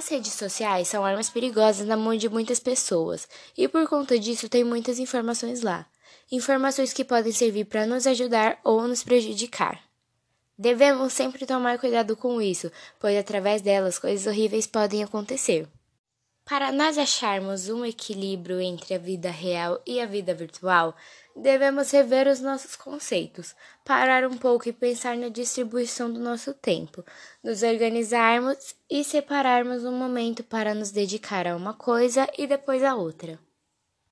As redes sociais são armas perigosas na mão de muitas pessoas e por conta disso tem muitas informações lá. Informações que podem servir para nos ajudar ou nos prejudicar. Devemos sempre tomar cuidado com isso, pois através delas coisas horríveis podem acontecer. Para nós acharmos um equilíbrio entre a vida real e a vida virtual, devemos rever os nossos conceitos, parar um pouco e pensar na distribuição do nosso tempo, nos organizarmos e separarmos um momento para nos dedicar a uma coisa e depois a outra.